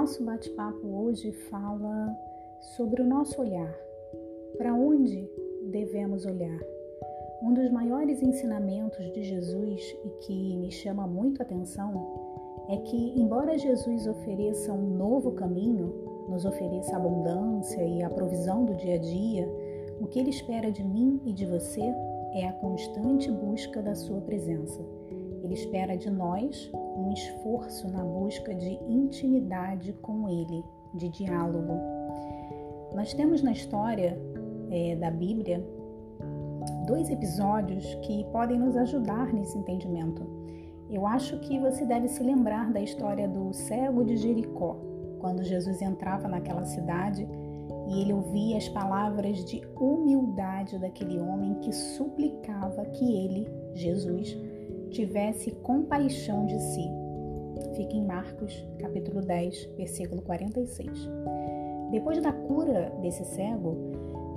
nosso bate-papo hoje fala sobre o nosso olhar. Para onde devemos olhar? Um dos maiores ensinamentos de Jesus e que me chama muito a atenção é que, embora Jesus ofereça um novo caminho, nos ofereça abundância e a provisão do dia a dia, o que ele espera de mim e de você é a constante busca da sua presença. Ele espera de nós um esforço na busca de intimidade com Ele, de diálogo. Nós temos na história é, da Bíblia dois episódios que podem nos ajudar nesse entendimento. Eu acho que você deve se lembrar da história do cego de Jericó, quando Jesus entrava naquela cidade e ele ouvia as palavras de humildade daquele homem que suplicava que ele, Jesus, tivesse compaixão de si. Fica em Marcos, capítulo 10, versículo 46. Depois da cura desse cego,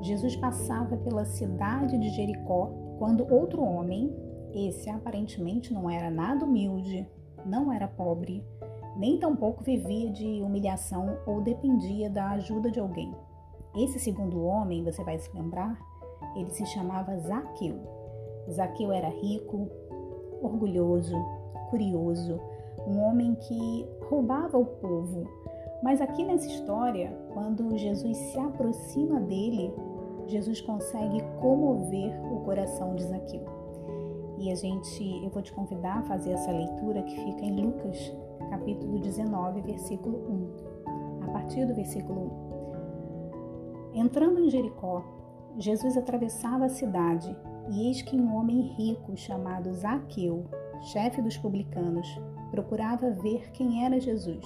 Jesus passava pela cidade de Jericó quando outro homem, esse aparentemente não era nada humilde, não era pobre, nem tampouco vivia de humilhação ou dependia da ajuda de alguém. Esse segundo homem, você vai se lembrar, ele se chamava Zaqueu. Zaqueu era rico, orgulhoso, curioso, um homem que roubava o povo. Mas aqui nessa história, quando Jesus se aproxima dele, Jesus consegue comover o coração de Zaqueu. E a gente, eu vou te convidar a fazer essa leitura que fica em Lucas, capítulo 19, versículo 1. A partir do versículo 1. Entrando em Jericó, Jesus atravessava a cidade e eis que um homem rico chamado Zaqueu, chefe dos publicanos, procurava ver quem era Jesus,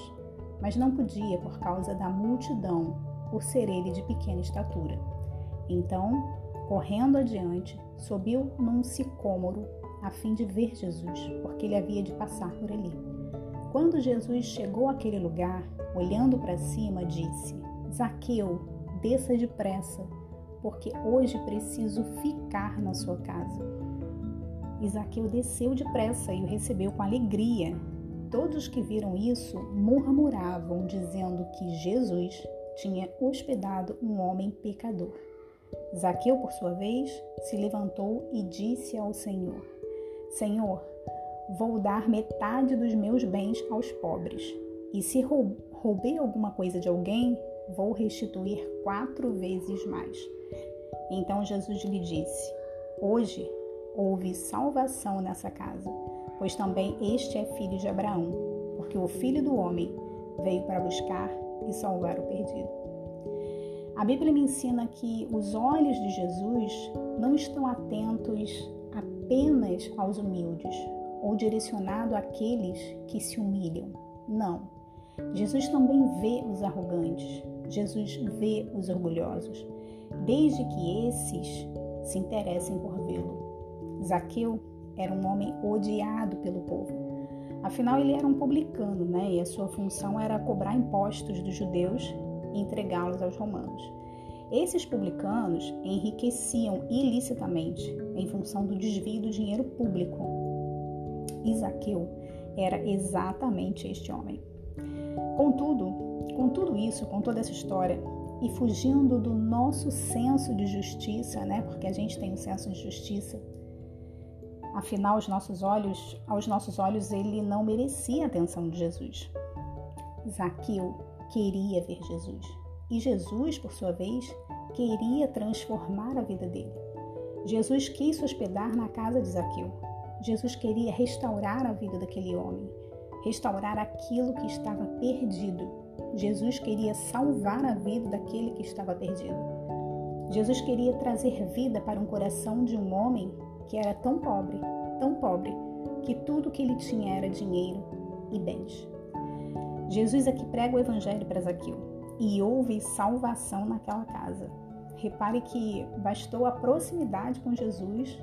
mas não podia por causa da multidão, por ser ele de pequena estatura. Então, correndo adiante, subiu num sicômoro a fim de ver Jesus, porque ele havia de passar por ali. Quando Jesus chegou àquele lugar, olhando para cima, disse: Zaqueu, desça depressa porque hoje preciso ficar na sua casa. Isaqueu desceu depressa e o recebeu com alegria. Todos que viram isso murmuravam, dizendo que Jesus tinha hospedado um homem pecador. Zaqueu, por sua vez, se levantou e disse ao Senhor: Senhor, vou dar metade dos meus bens aos pobres, e se roubei alguma coisa de alguém, vou restituir quatro vezes mais. Então Jesus lhe disse: Hoje houve salvação nessa casa, pois também este é filho de Abraão, porque o filho do homem veio para buscar e salvar o perdido. A Bíblia me ensina que os olhos de Jesus não estão atentos apenas aos humildes ou direcionado àqueles que se humilham. Não. Jesus também vê os arrogantes. Jesus vê os orgulhosos desde que esses se interessem por vê-lo. Zaqueu era um homem odiado pelo povo. Afinal, ele era um publicano, né? E a sua função era cobrar impostos dos judeus e entregá-los aos romanos. Esses publicanos enriqueciam ilicitamente em função do desvio do dinheiro público. Zaqueu era exatamente este homem. Contudo, com tudo isso, com toda essa história, e fugindo do nosso senso de justiça, né? Porque a gente tem um senso de justiça. Afinal, aos nossos olhos, aos nossos olhos, ele não merecia a atenção de Jesus. Zaqueu queria ver Jesus. E Jesus, por sua vez, queria transformar a vida dele. Jesus quis se hospedar na casa de Zaqueu. Jesus queria restaurar a vida daquele homem, restaurar aquilo que estava perdido Jesus queria salvar a vida daquele que estava perdido. Jesus queria trazer vida para um coração de um homem que era tão pobre, tão pobre, que tudo que ele tinha era dinheiro e bens. Jesus aqui prega o evangelho para Zaqueu e houve salvação naquela casa. Repare que bastou a proximidade com Jesus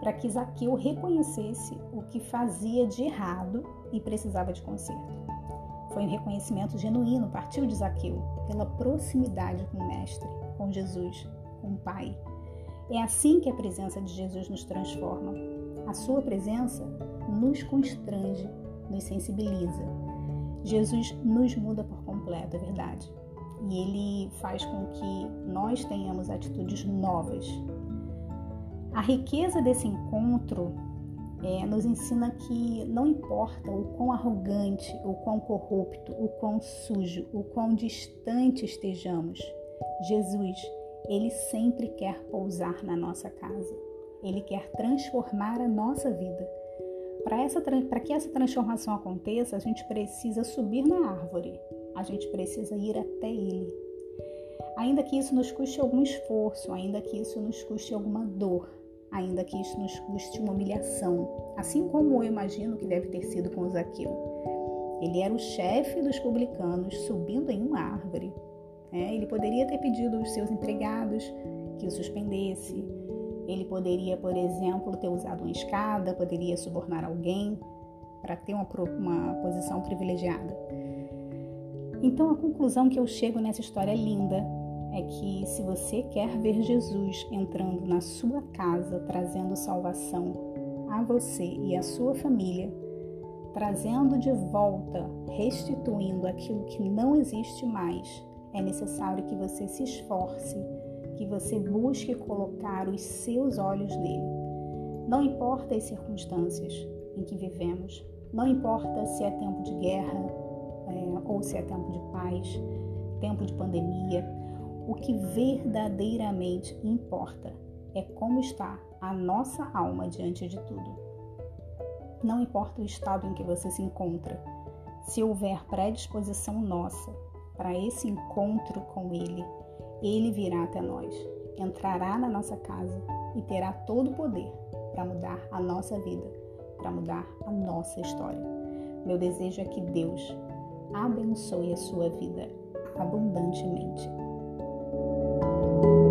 para que Zaqueu reconhecesse o que fazia de errado e precisava de conserto. Foi um reconhecimento genuíno, partiu de Zaqueu, pela proximidade com o Mestre, com Jesus, com o Pai. É assim que a presença de Jesus nos transforma. A sua presença nos constrange, nos sensibiliza. Jesus nos muda por completo, é verdade. E ele faz com que nós tenhamos atitudes novas. A riqueza desse encontro é, nos ensina que não importa o quão arrogante, o quão corrupto, o quão sujo, o quão distante estejamos, Jesus, ele sempre quer pousar na nossa casa. Ele quer transformar a nossa vida. Para que essa transformação aconteça, a gente precisa subir na árvore, a gente precisa ir até Ele. Ainda que isso nos custe algum esforço, ainda que isso nos custe alguma dor, ainda que isso nos custe uma humilhação, assim como eu imagino que deve ter sido com Zaqueu. Ele era o chefe dos publicanos subindo em uma árvore. Né? Ele poderia ter pedido aos seus empregados que o suspendesse. Ele poderia, por exemplo, ter usado uma escada, poderia subornar alguém para ter uma, uma posição privilegiada. Então, a conclusão que eu chego nessa história linda é que se você quer ver Jesus entrando na sua casa, trazendo salvação a você e a sua família, trazendo de volta, restituindo aquilo que não existe mais, é necessário que você se esforce, que você busque colocar os seus olhos nele. Não importa as circunstâncias em que vivemos, não importa se é tempo de guerra é, ou se é tempo de paz, tempo de pandemia, o que verdadeiramente importa é como está a nossa alma diante de tudo. Não importa o estado em que você se encontra, se houver predisposição nossa para esse encontro com Ele, Ele virá até nós, entrará na nossa casa e terá todo o poder para mudar a nossa vida, para mudar a nossa história. Meu desejo é que Deus abençoe a sua vida abundantemente thank you.